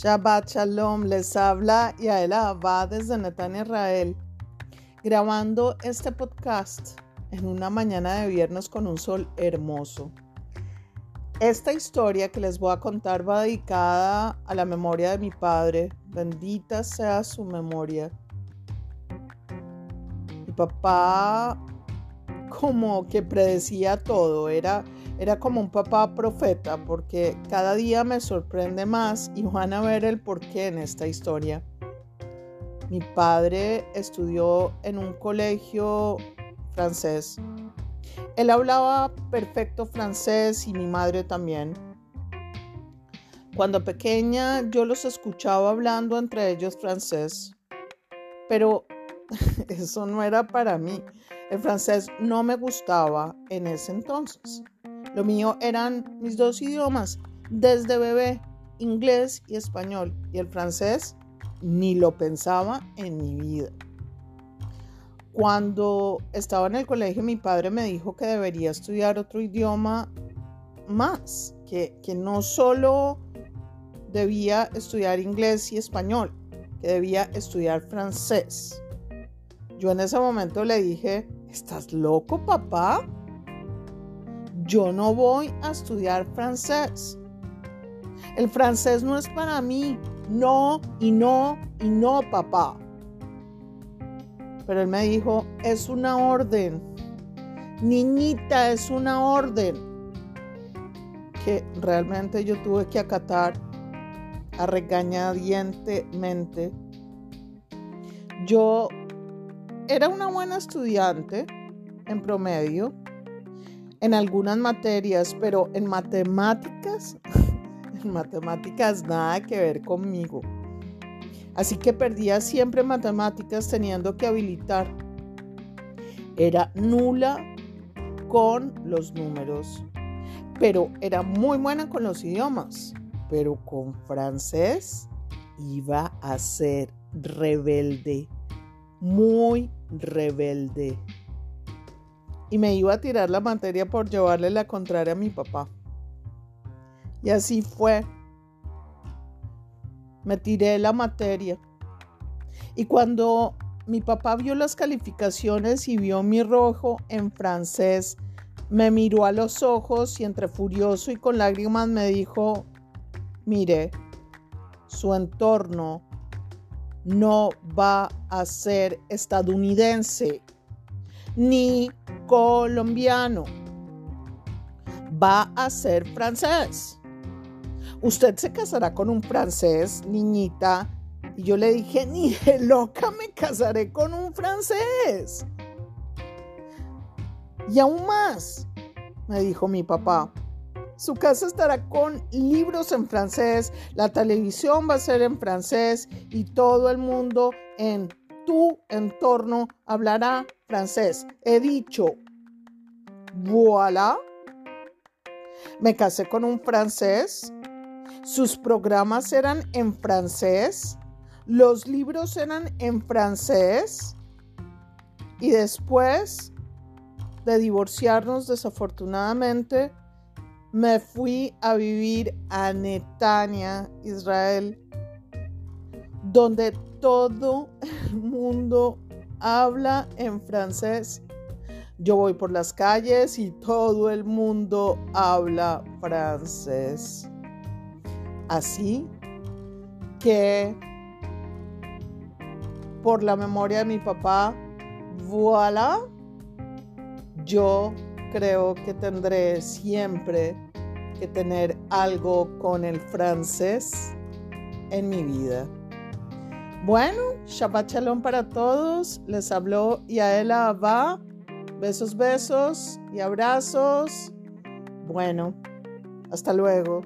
Shabbat Shalom, les habla Yaela va desde Netan Israel, grabando este podcast en una mañana de viernes con un sol hermoso. Esta historia que les voy a contar va dedicada a la memoria de mi padre, bendita sea su memoria. Mi papá como que predecía todo, era, era como un papá profeta, porque cada día me sorprende más y van a ver el porqué en esta historia. Mi padre estudió en un colegio francés. Él hablaba perfecto francés y mi madre también. Cuando pequeña yo los escuchaba hablando entre ellos francés, pero eso no era para mí. El francés no me gustaba en ese entonces. Lo mío eran mis dos idiomas, desde bebé, inglés y español. Y el francés ni lo pensaba en mi vida. Cuando estaba en el colegio, mi padre me dijo que debería estudiar otro idioma más, que, que no solo debía estudiar inglés y español, que debía estudiar francés. Yo en ese momento le dije, ¿estás loco, papá? Yo no voy a estudiar francés. El francés no es para mí. No y no y no, papá. Pero él me dijo, es una orden. Niñita, es una orden. Que realmente yo tuve que acatar a regañadientemente. Yo era una buena estudiante en promedio en algunas materias, pero en matemáticas, en matemáticas nada que ver conmigo. Así que perdía siempre matemáticas teniendo que habilitar. Era nula con los números, pero era muy buena con los idiomas. Pero con francés iba a ser rebelde, muy rebelde. Y me iba a tirar la materia por llevarle la contraria a mi papá. Y así fue. Me tiré la materia. Y cuando mi papá vio las calificaciones y vio mi rojo en francés, me miró a los ojos y entre furioso y con lágrimas me dijo, mire, su entorno no va a ser estadounidense ni colombiano, va a ser francés. Usted se casará con un francés, niñita. Y yo le dije, ni de loca me casaré con un francés. Y aún más, me dijo mi papá, su casa estará con libros en francés, la televisión va a ser en francés y todo el mundo en tu entorno hablará francés. He dicho, voilà. Me casé con un francés. Sus programas eran en francés. Los libros eran en francés. Y después de divorciarnos, desafortunadamente, me fui a vivir a Netania, Israel, donde todo el mundo habla en francés. Yo voy por las calles y todo el mundo habla francés. Así que por la memoria de mi papá, voilà, yo creo que tendré siempre que tener algo con el francés en mi vida. Bueno, Shabbat Shalom para todos. Les habló Yaela Abba. Besos, besos y abrazos. Bueno, hasta luego.